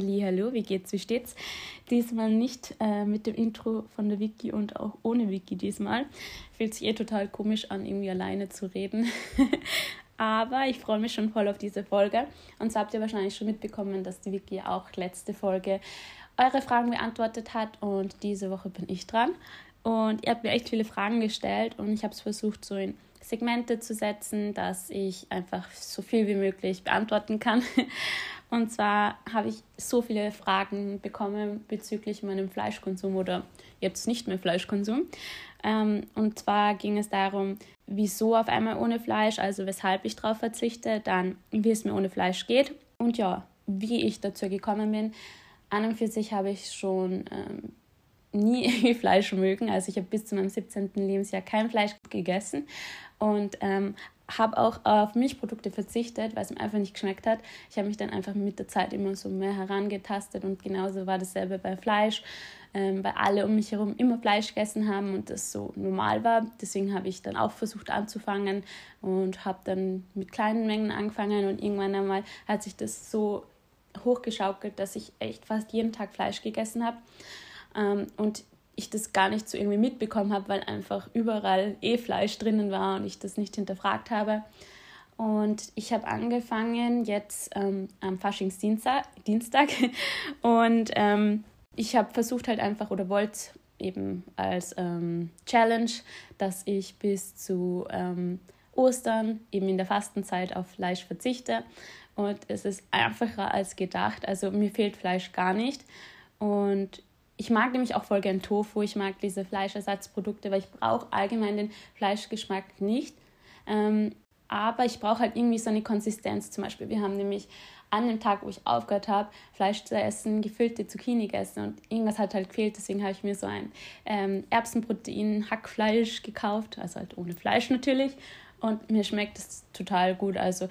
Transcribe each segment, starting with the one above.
Hallo, wie geht's, wie steht's? Diesmal nicht äh, mit dem Intro von der Wiki und auch ohne Wiki diesmal. Fühlt sich eh total komisch an, irgendwie alleine zu reden. Aber ich freue mich schon voll auf diese Folge. Und so habt ihr wahrscheinlich schon mitbekommen, dass die Wiki auch letzte Folge eure Fragen beantwortet hat und diese Woche bin ich dran. Und ihr habt mir echt viele Fragen gestellt und ich habe es versucht, so in Segmente zu setzen, dass ich einfach so viel wie möglich beantworten kann. Und zwar habe ich so viele Fragen bekommen bezüglich meinem Fleischkonsum oder jetzt nicht mehr Fleischkonsum. Ähm, und zwar ging es darum, wieso auf einmal ohne Fleisch, also weshalb ich darauf verzichte, dann wie es mir ohne Fleisch geht und ja, wie ich dazu gekommen bin. An und für sich habe ich schon ähm, nie Fleisch mögen. Also ich habe bis zu meinem 17. Lebensjahr kein Fleisch gegessen und ähm, habe auch auf Milchprodukte verzichtet, weil es mir einfach nicht geschmeckt hat. Ich habe mich dann einfach mit der Zeit immer so mehr herangetastet und genauso war dasselbe bei Fleisch, ähm, weil alle um mich herum immer Fleisch gegessen haben und das so normal war. Deswegen habe ich dann auch versucht anzufangen und habe dann mit kleinen Mengen angefangen und irgendwann einmal hat sich das so hochgeschaukelt, dass ich echt fast jeden Tag Fleisch gegessen habe. Ähm, und ich das gar nicht so irgendwie mitbekommen habe, weil einfach überall eh Fleisch drinnen war und ich das nicht hinterfragt habe. Und ich habe angefangen jetzt ähm, am Faschingsdienstag Dienstag, und ähm, ich habe versucht halt einfach oder wollte eben als ähm, Challenge, dass ich bis zu ähm, Ostern eben in der Fastenzeit auf Fleisch verzichte. Und es ist einfacher als gedacht. Also mir fehlt Fleisch gar nicht. Und ich mag nämlich auch voll gern Tofu. Ich mag diese Fleischersatzprodukte, weil ich brauche allgemein den Fleischgeschmack nicht. Ähm, aber ich brauche halt irgendwie so eine Konsistenz. Zum Beispiel, wir haben nämlich an dem Tag, wo ich aufgehört habe, Fleisch zu essen, gefüllte Zucchini gegessen und irgendwas hat halt gefehlt. Deswegen habe ich mir so ein ähm, Erbsenprotein-Hackfleisch gekauft, also halt ohne Fleisch natürlich. Und mir schmeckt es total gut. Also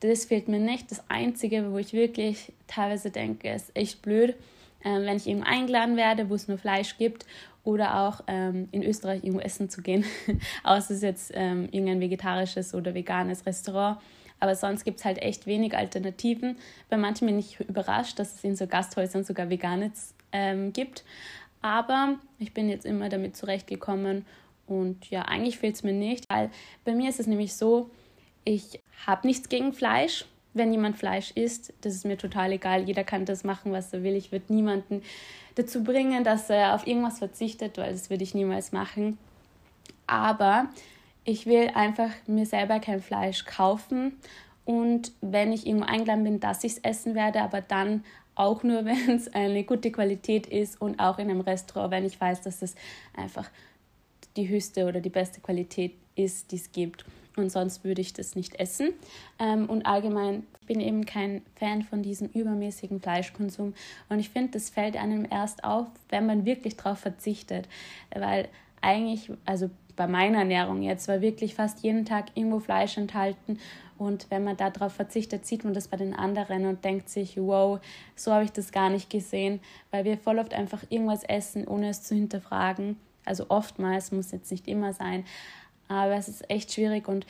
das fehlt mir nicht. Das Einzige, wo ich wirklich teilweise denke, ist echt blöd, ähm, wenn ich irgendwo eingeladen werde, wo es nur Fleisch gibt oder auch ähm, in Österreich irgendwo essen zu gehen, außer es ist jetzt ähm, irgendein vegetarisches oder veganes Restaurant. Aber sonst gibt es halt echt wenig Alternativen. Bei manchen bin ich überrascht, dass es in so Gasthäusern sogar veganes ähm, gibt. Aber ich bin jetzt immer damit zurechtgekommen und ja, eigentlich fehlt es mir nicht, weil bei mir ist es nämlich so, ich habe nichts gegen Fleisch, wenn jemand Fleisch isst, das ist mir total egal. Jeder kann das machen, was er will. Ich würde niemanden dazu bringen, dass er auf irgendwas verzichtet, weil das würde ich niemals machen. Aber ich will einfach mir selber kein Fleisch kaufen und wenn ich irgendwo eingeladen bin, dass ich es essen werde, aber dann auch nur, wenn es eine gute Qualität ist und auch in einem Restaurant, wenn ich weiß, dass es einfach die höchste oder die beste Qualität ist, die es gibt und sonst würde ich das nicht essen. Ähm, und allgemein bin ich eben kein Fan von diesem übermäßigen Fleischkonsum. Und ich finde, das fällt einem erst auf, wenn man wirklich darauf verzichtet, weil eigentlich, also bei meiner Ernährung jetzt war wirklich fast jeden Tag irgendwo Fleisch enthalten. Und wenn man darauf verzichtet, sieht man das bei den anderen und denkt sich, wow, so habe ich das gar nicht gesehen, weil wir voll oft einfach irgendwas essen, ohne es zu hinterfragen. Also oftmals, muss jetzt nicht immer sein, aber es ist echt schwierig und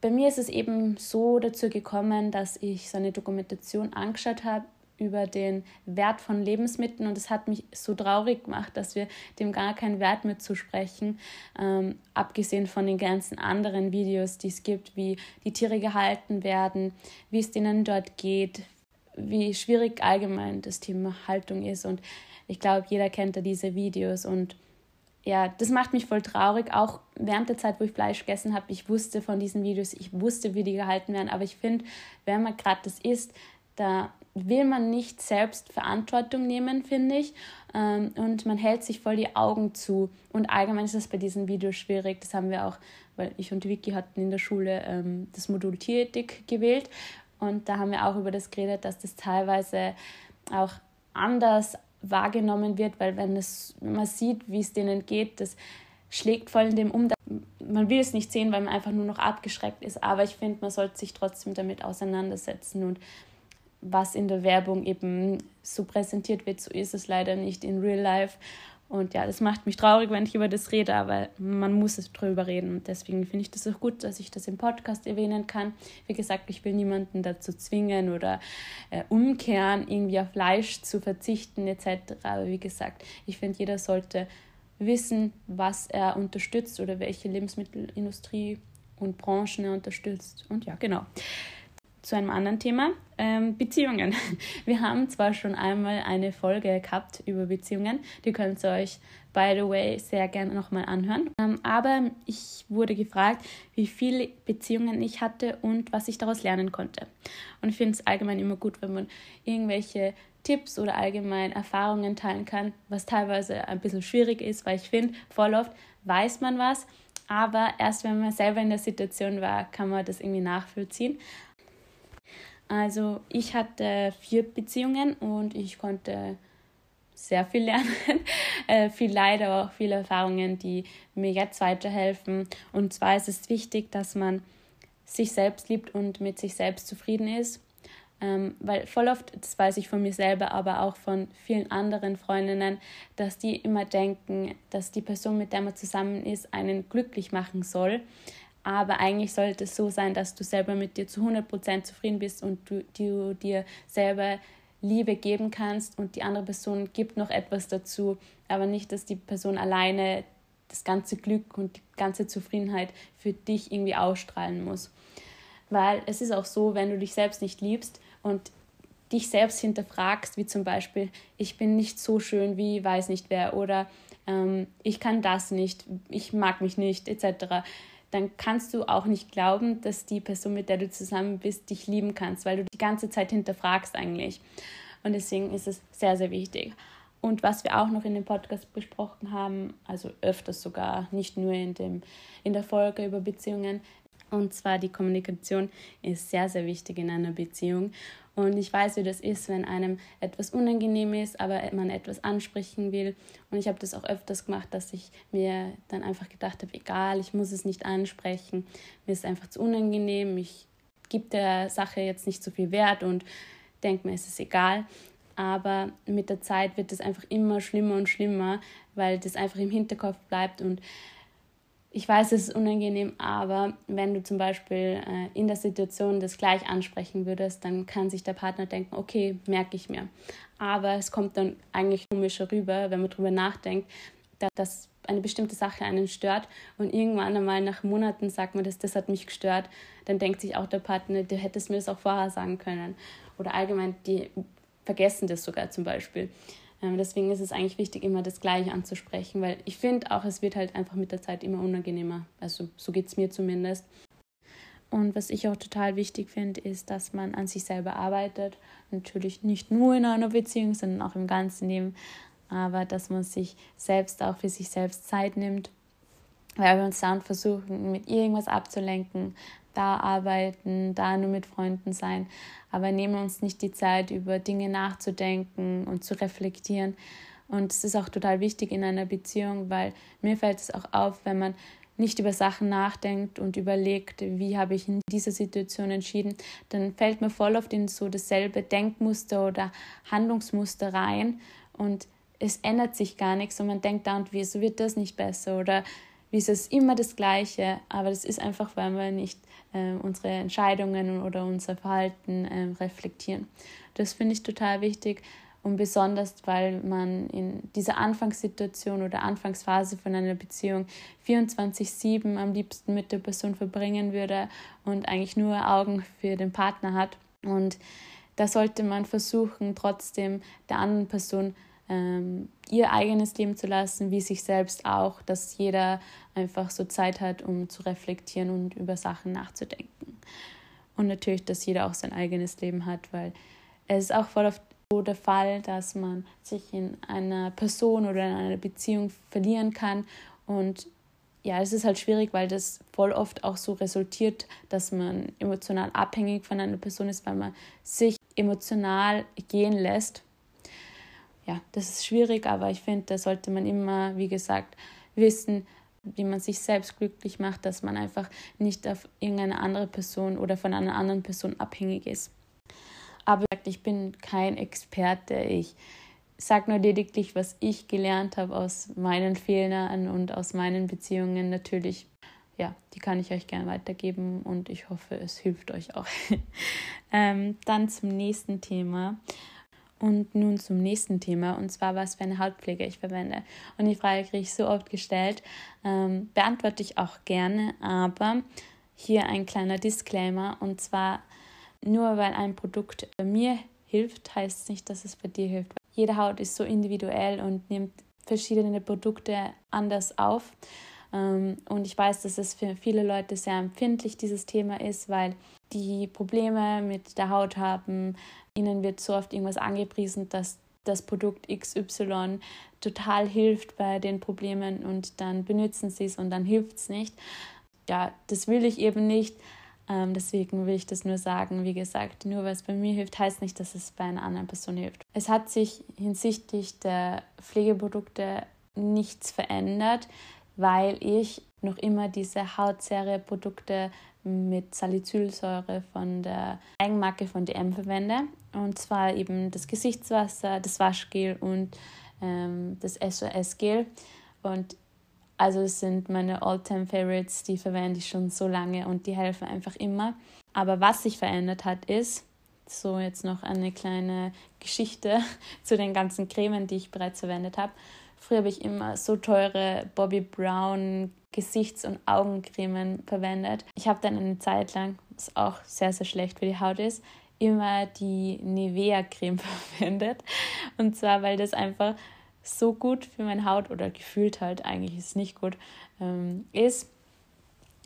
bei mir ist es eben so dazu gekommen, dass ich so eine Dokumentation angeschaut habe über den Wert von Lebensmitteln und es hat mich so traurig gemacht, dass wir dem gar keinen Wert mehr zusprechen, ähm, abgesehen von den ganzen anderen Videos, die es gibt, wie die Tiere gehalten werden, wie es denen dort geht, wie schwierig allgemein das Thema Haltung ist und ich glaube, jeder kennt da diese Videos und ja, das macht mich voll traurig. Auch während der Zeit, wo ich Fleisch gegessen habe, ich wusste von diesen Videos, ich wusste, wie die gehalten werden. Aber ich finde, wenn man gerade das isst, da will man nicht selbst Verantwortung nehmen, finde ich. Ähm, und man hält sich voll die Augen zu. Und allgemein ist das bei diesen Videos schwierig. Das haben wir auch, weil ich und Vicky hatten in der Schule ähm, das Modul Tierethik gewählt. Und da haben wir auch über das geredet, dass das teilweise auch anders wahrgenommen wird, weil wenn, es, wenn man sieht, wie es denen geht, das schlägt voll in dem um. Man will es nicht sehen, weil man einfach nur noch abgeschreckt ist, aber ich finde, man sollte sich trotzdem damit auseinandersetzen und was in der Werbung eben so präsentiert wird, so ist es leider nicht in Real Life. Und ja, das macht mich traurig, wenn ich über das rede, aber man muss es drüber reden. Und deswegen finde ich das auch gut, dass ich das im Podcast erwähnen kann. Wie gesagt, ich will niemanden dazu zwingen oder äh, umkehren, irgendwie auf Fleisch zu verzichten etc. Aber wie gesagt, ich finde, jeder sollte wissen, was er unterstützt oder welche Lebensmittelindustrie und Branchen er unterstützt. Und ja, genau zu einem anderen Thema, ähm, Beziehungen. Wir haben zwar schon einmal eine Folge gehabt über Beziehungen, die könnt ihr euch, by the way, sehr gerne nochmal anhören. Ähm, aber ich wurde gefragt, wie viele Beziehungen ich hatte und was ich daraus lernen konnte. Und ich finde es allgemein immer gut, wenn man irgendwelche Tipps oder allgemein Erfahrungen teilen kann, was teilweise ein bisschen schwierig ist, weil ich finde, voll oft weiß man was, aber erst wenn man selber in der Situation war, kann man das irgendwie nachvollziehen. Also ich hatte vier Beziehungen und ich konnte sehr viel lernen, äh, viel Leid, aber auch viele Erfahrungen, die mir jetzt weiterhelfen. Und zwar ist es wichtig, dass man sich selbst liebt und mit sich selbst zufrieden ist. Ähm, weil voll oft, das weiß ich von mir selber, aber auch von vielen anderen Freundinnen, dass die immer denken, dass die Person, mit der man zusammen ist, einen glücklich machen soll. Aber eigentlich sollte es so sein, dass du selber mit dir zu 100% zufrieden bist und du, du dir selber Liebe geben kannst und die andere Person gibt noch etwas dazu, aber nicht, dass die Person alleine das ganze Glück und die ganze Zufriedenheit für dich irgendwie ausstrahlen muss. Weil es ist auch so, wenn du dich selbst nicht liebst und dich selbst hinterfragst, wie zum Beispiel, ich bin nicht so schön wie weiß nicht wer oder ähm, ich kann das nicht, ich mag mich nicht, etc dann kannst du auch nicht glauben, dass die Person, mit der du zusammen bist, dich lieben kannst, weil du die ganze Zeit hinterfragst eigentlich. Und deswegen ist es sehr, sehr wichtig. Und was wir auch noch in dem Podcast besprochen haben, also öfters sogar, nicht nur in, dem, in der Folge über Beziehungen, und zwar die Kommunikation ist sehr, sehr wichtig in einer Beziehung. Und ich weiß, wie das ist, wenn einem etwas unangenehm ist, aber man etwas ansprechen will. Und ich habe das auch öfters gemacht, dass ich mir dann einfach gedacht habe, egal, ich muss es nicht ansprechen. Mir ist einfach zu unangenehm. Ich gebe der Sache jetzt nicht so viel Wert und denke mir, es ist egal. Aber mit der Zeit wird es einfach immer schlimmer und schlimmer, weil das einfach im Hinterkopf bleibt und ich weiß, es ist unangenehm, aber wenn du zum Beispiel äh, in der Situation das gleich ansprechen würdest, dann kann sich der Partner denken, okay, merke ich mir. Aber es kommt dann eigentlich komischer rüber, wenn man darüber nachdenkt, dass, eine bestimmte Sache einen stört und irgendwann einmal nach Monaten sagt man, das, das hat mich gestört, dann denkt sich auch der Partner, du hättest mir das auch vorher sagen können. Oder allgemein, die vergessen das sogar zum Beispiel. Ähm, deswegen ist es eigentlich wichtig, immer das Gleiche anzusprechen, weil ich finde auch, es wird halt einfach mit der Zeit immer unangenehmer. Also so geht es mir zumindest. Und was ich auch total wichtig finde, ist, dass man an sich selber arbeitet. Natürlich nicht nur in einer Beziehung, sondern auch im ganzen Leben. Aber dass man sich selbst auch für sich selbst Zeit nimmt. Weil wir uns dann versuchen, mit irgendwas abzulenken, da arbeiten, da nur mit Freunden sein, aber nehmen uns nicht die Zeit, über Dinge nachzudenken und zu reflektieren. Und es ist auch total wichtig in einer Beziehung, weil mir fällt es auch auf, wenn man nicht über Sachen nachdenkt und überlegt, wie habe ich in dieser Situation entschieden, dann fällt mir voll oft in so dasselbe Denkmuster oder Handlungsmuster rein und es ändert sich gar nichts und man denkt da und wieso wird das nicht besser oder wieso ist immer das Gleiche, aber das ist einfach, weil wir nicht äh, unsere Entscheidungen oder unser Verhalten äh, reflektieren. Das finde ich total wichtig und besonders, weil man in dieser Anfangssituation oder Anfangsphase von einer Beziehung 24-7 am liebsten mit der Person verbringen würde und eigentlich nur Augen für den Partner hat. Und da sollte man versuchen, trotzdem der anderen Person ähm, ihr eigenes Leben zu lassen, wie sich selbst auch, dass jeder einfach so Zeit hat, um zu reflektieren und über Sachen nachzudenken. Und natürlich, dass jeder auch sein eigenes Leben hat, weil es ist auch voll oft so der Fall, dass man sich in einer Person oder in einer Beziehung verlieren kann und ja, es ist halt schwierig, weil das voll oft auch so resultiert, dass man emotional abhängig von einer Person ist, weil man sich emotional gehen lässt ja, das ist schwierig, aber ich finde, da sollte man immer, wie gesagt, wissen, wie man sich selbst glücklich macht, dass man einfach nicht auf irgendeine andere Person oder von einer anderen Person abhängig ist. Aber ich bin kein Experte. Ich sage nur lediglich, was ich gelernt habe aus meinen Fehlern und aus meinen Beziehungen. Natürlich, ja, die kann ich euch gerne weitergeben und ich hoffe, es hilft euch auch. ähm, dann zum nächsten Thema. Und nun zum nächsten Thema, und zwar, was für eine Hautpflege ich verwende. Und die Frage kriege ich so oft gestellt, ähm, beantworte ich auch gerne, aber hier ein kleiner Disclaimer, und zwar nur weil ein Produkt bei mir hilft, heißt es nicht, dass es bei dir hilft. Jede Haut ist so individuell und nimmt verschiedene Produkte anders auf. Ähm, und ich weiß, dass es für viele Leute sehr empfindlich dieses Thema ist, weil die Probleme mit der Haut haben, ihnen wird so oft irgendwas angepriesen, dass das Produkt XY total hilft bei den Problemen und dann benutzen sie es und dann hilft es nicht. Ja, das will ich eben nicht. Ähm, deswegen will ich das nur sagen. Wie gesagt, nur weil es bei mir hilft, heißt nicht, dass es bei einer anderen Person hilft. Es hat sich hinsichtlich der Pflegeprodukte nichts verändert, weil ich noch immer diese Hautserie-Produkte mit Salicylsäure von der Eigenmarke von DM verwende. Und zwar eben das Gesichtswasser, das Waschgel und ähm, das SOS-Gel. Und also es sind meine All-Time-Favorites, die verwende ich schon so lange und die helfen einfach immer. Aber was sich verändert hat, ist, so jetzt noch eine kleine Geschichte zu den ganzen Cremen, die ich bereits verwendet habe. Früher habe ich immer so teure Bobby Brown Gesichts- und Augencremen verwendet. Ich habe dann eine Zeit lang, was auch sehr, sehr schlecht für die Haut ist, immer die Nivea-Creme verwendet. Und zwar, weil das einfach so gut für meine Haut oder gefühlt halt, eigentlich ist nicht gut, ähm, ist.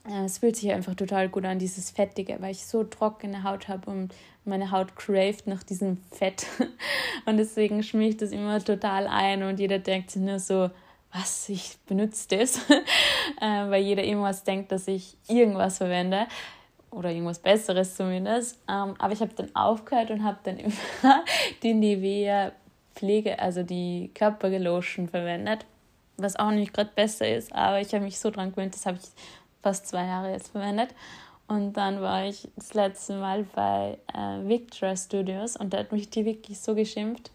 Äh, es fühlt sich einfach total gut an, dieses Fettige, weil ich so trockene Haut habe und meine Haut craved nach diesem Fett. Und deswegen schmier ich das immer total ein und jeder denkt sich nur so, was, ich benutze das, äh, weil jeder irgendwas denkt, dass ich irgendwas verwende oder irgendwas Besseres zumindest. Ähm, aber ich habe dann aufgehört und habe dann immer die Nivea Pflege, also die Körperlotion verwendet, was auch nicht gerade besser ist, aber ich habe mich so dran gewöhnt, das habe ich fast zwei Jahre jetzt verwendet. Und dann war ich das letzte Mal bei äh, Victra Studios und da hat mich die wirklich so geschimpft,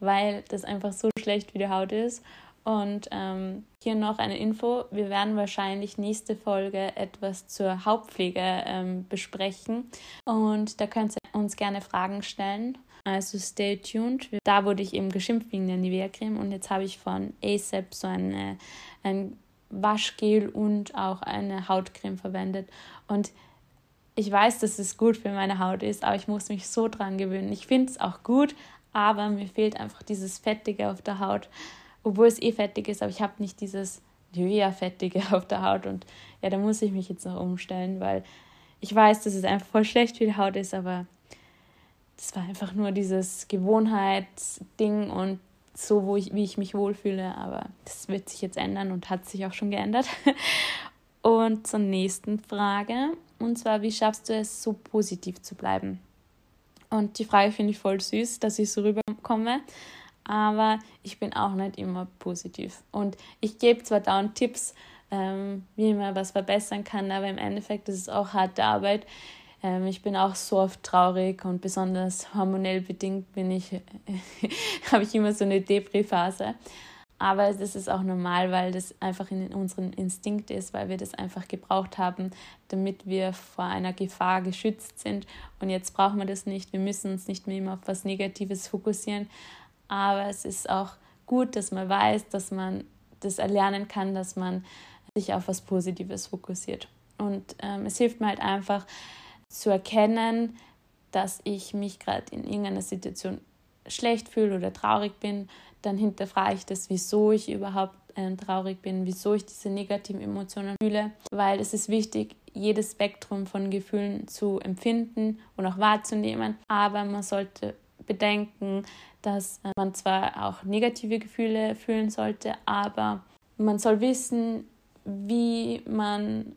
weil das einfach so schlecht für die Haut ist. Und ähm, hier noch eine Info. Wir werden wahrscheinlich nächste Folge etwas zur Hautpflege ähm, besprechen. Und da könnt ihr uns gerne Fragen stellen. Also stay tuned. Da wurde ich eben geschimpft wegen der Nivea-Creme und jetzt habe ich von ASAP so eine, ein Waschgel und auch eine Hautcreme verwendet. Und ich weiß, dass es gut für meine Haut ist, aber ich muss mich so dran gewöhnen. Ich finde es auch gut, aber mir fehlt einfach dieses Fettige auf der Haut obwohl es eh fettig ist, aber ich habe nicht dieses Nivea-Fettige auf der Haut und ja, da muss ich mich jetzt noch umstellen, weil ich weiß, dass es einfach voll schlecht für die Haut ist, aber das war einfach nur dieses Gewohnheitsding und so, wo ich, wie ich mich wohlfühle, aber das wird sich jetzt ändern und hat sich auch schon geändert. Und zur nächsten Frage, und zwar, wie schaffst du es, so positiv zu bleiben? Und die Frage finde ich voll süß, dass ich so rüberkomme aber ich bin auch nicht immer positiv. Und ich gebe zwar dauernd Tipps, ähm, wie man was verbessern kann, aber im Endeffekt ist es auch harte Arbeit. Ähm, ich bin auch so oft traurig und besonders hormonell bedingt bin ich, habe ich immer so eine Depri-Phase. Aber das ist auch normal, weil das einfach in unserem Instinkt ist, weil wir das einfach gebraucht haben, damit wir vor einer Gefahr geschützt sind. Und jetzt brauchen wir das nicht. Wir müssen uns nicht mehr immer auf was Negatives fokussieren, aber es ist auch gut, dass man weiß, dass man das erlernen kann, dass man sich auf was Positives fokussiert. Und ähm, es hilft mir halt einfach zu erkennen, dass ich mich gerade in irgendeiner Situation schlecht fühle oder traurig bin. Dann hinterfrage ich das, wieso ich überhaupt äh, traurig bin, wieso ich diese negativen Emotionen fühle, weil es ist wichtig, jedes Spektrum von Gefühlen zu empfinden und auch wahrzunehmen. Aber man sollte bedenken, dass äh, man zwar auch negative Gefühle fühlen sollte, aber man soll wissen, wie man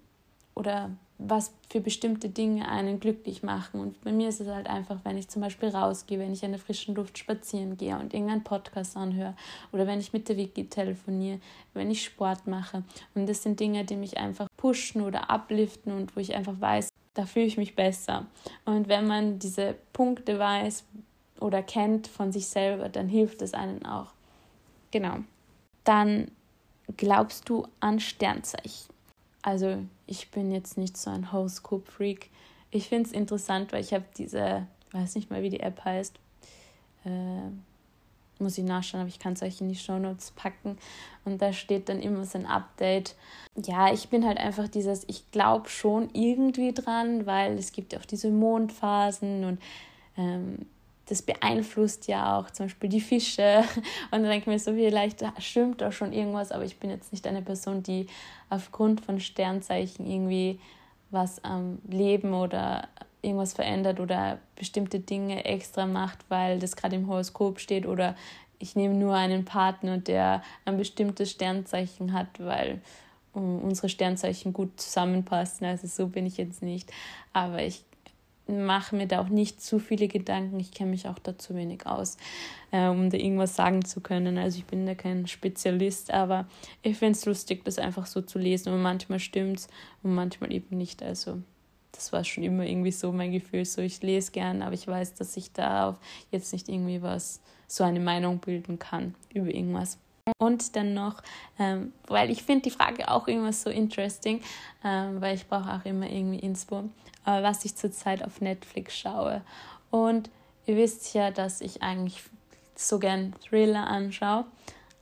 oder was für bestimmte Dinge einen glücklich machen. Und bei mir ist es halt einfach, wenn ich zum Beispiel rausgehe, wenn ich in der frischen Luft spazieren gehe und irgendeinen Podcast anhöre oder wenn ich mit der Wiki telefoniere, wenn ich Sport mache. Und das sind Dinge, die mich einfach pushen oder upliften und wo ich einfach weiß, da fühle ich mich besser. Und wenn man diese Punkte weiß, oder kennt von sich selber, dann hilft es einen auch. Genau. Dann glaubst du an Sternzeichen? Also ich bin jetzt nicht so ein Horoskop-Freak. Ich finde es interessant, weil ich habe diese, weiß nicht mal, wie die App heißt. Äh, muss ich nachschauen, aber ich kann es euch in die Shownotes packen. Und da steht dann immer so ein Update. Ja, ich bin halt einfach dieses, ich glaube schon irgendwie dran, weil es gibt auch diese Mondphasen und ähm, das beeinflusst ja auch zum Beispiel die Fische. Und dann denke ich mir so, vielleicht stimmt da schon irgendwas, aber ich bin jetzt nicht eine Person, die aufgrund von Sternzeichen irgendwie was am Leben oder irgendwas verändert oder bestimmte Dinge extra macht, weil das gerade im Horoskop steht oder ich nehme nur einen Partner, der ein bestimmtes Sternzeichen hat, weil unsere Sternzeichen gut zusammenpassen. Also so bin ich jetzt nicht. Aber ich mache mir da auch nicht zu viele Gedanken. Ich kenne mich auch da zu wenig aus, äh, um da irgendwas sagen zu können. Also ich bin da kein Spezialist, aber ich finde es lustig, das einfach so zu lesen. Und manchmal stimmt es und manchmal eben nicht. Also das war schon immer irgendwie so mein Gefühl. So, ich lese gern, aber ich weiß, dass ich da jetzt nicht irgendwie was, so eine Meinung bilden kann über irgendwas. Und dann noch, ähm, weil ich finde die Frage auch immer so interesting, ähm, weil ich brauche auch immer irgendwie Inspo, äh, was ich zurzeit auf Netflix schaue. Und ihr wisst ja, dass ich eigentlich so gern Thriller anschaue,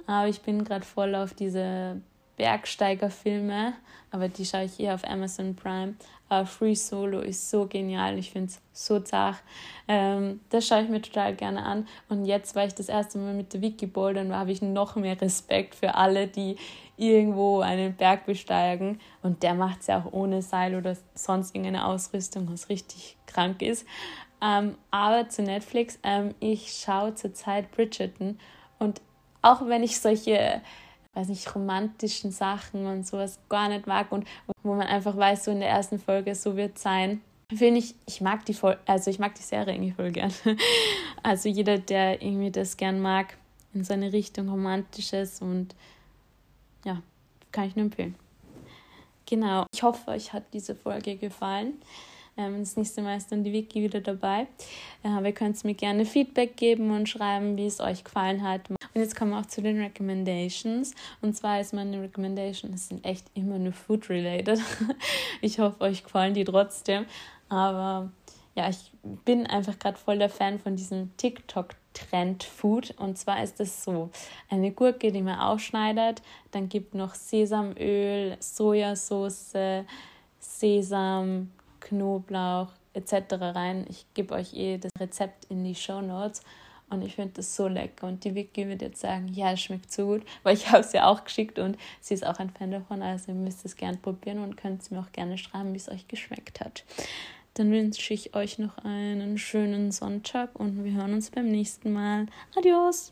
aber ich bin gerade voll auf diese Bergsteigerfilme, aber die schaue ich eher auf Amazon Prime. Uh, Free Solo ist so genial, ich finde es so zart. Ähm, das schaue ich mir total gerne an. Und jetzt, weil ich das erste Mal mit der Wiki bouldern war, habe ich noch mehr Respekt für alle, die irgendwo einen Berg besteigen. Und der macht es ja auch ohne Seil oder sonst irgendeine Ausrüstung, was richtig krank ist. Ähm, aber zu Netflix, ähm, ich schaue zurzeit Bridgerton. Und auch wenn ich solche weiß nicht, romantischen Sachen und sowas gar nicht mag und wo man einfach weiß, so in der ersten Folge, so wird es sein. Finde ich, ich mag die Vol also ich mag die Serie irgendwie voll gern. Also jeder, der irgendwie das gern mag, in so eine Richtung Romantisches und ja, kann ich nur empfehlen. Genau, ich hoffe, euch hat diese Folge gefallen. Ähm, das nächste Mal ist dann die Wiki wieder dabei. Äh, aber ihr könnt mir gerne Feedback geben und schreiben, wie es euch gefallen hat. Und jetzt kommen wir auch zu den Recommendations. Und zwar ist meine Recommendations sind echt immer nur food-related. ich hoffe, euch gefallen die trotzdem. Aber ja, ich bin einfach gerade voll der Fan von diesem TikTok-Trend Food. Und zwar ist es so: eine Gurke, die man aufschneidet, dann gibt noch Sesamöl, Sojasauce, Sesam, Knoblauch etc. rein. Ich gebe euch eh das Rezept in die Show Notes und ich finde das so lecker. Und die Vicky wird jetzt sagen, ja, es schmeckt so gut, weil ich habe es ja auch geschickt und sie ist auch ein Fan davon. Also ihr müsst es gerne probieren und könnt es mir auch gerne schreiben, wie es euch geschmeckt hat. Dann wünsche ich euch noch einen schönen Sonntag und wir hören uns beim nächsten Mal. Adios!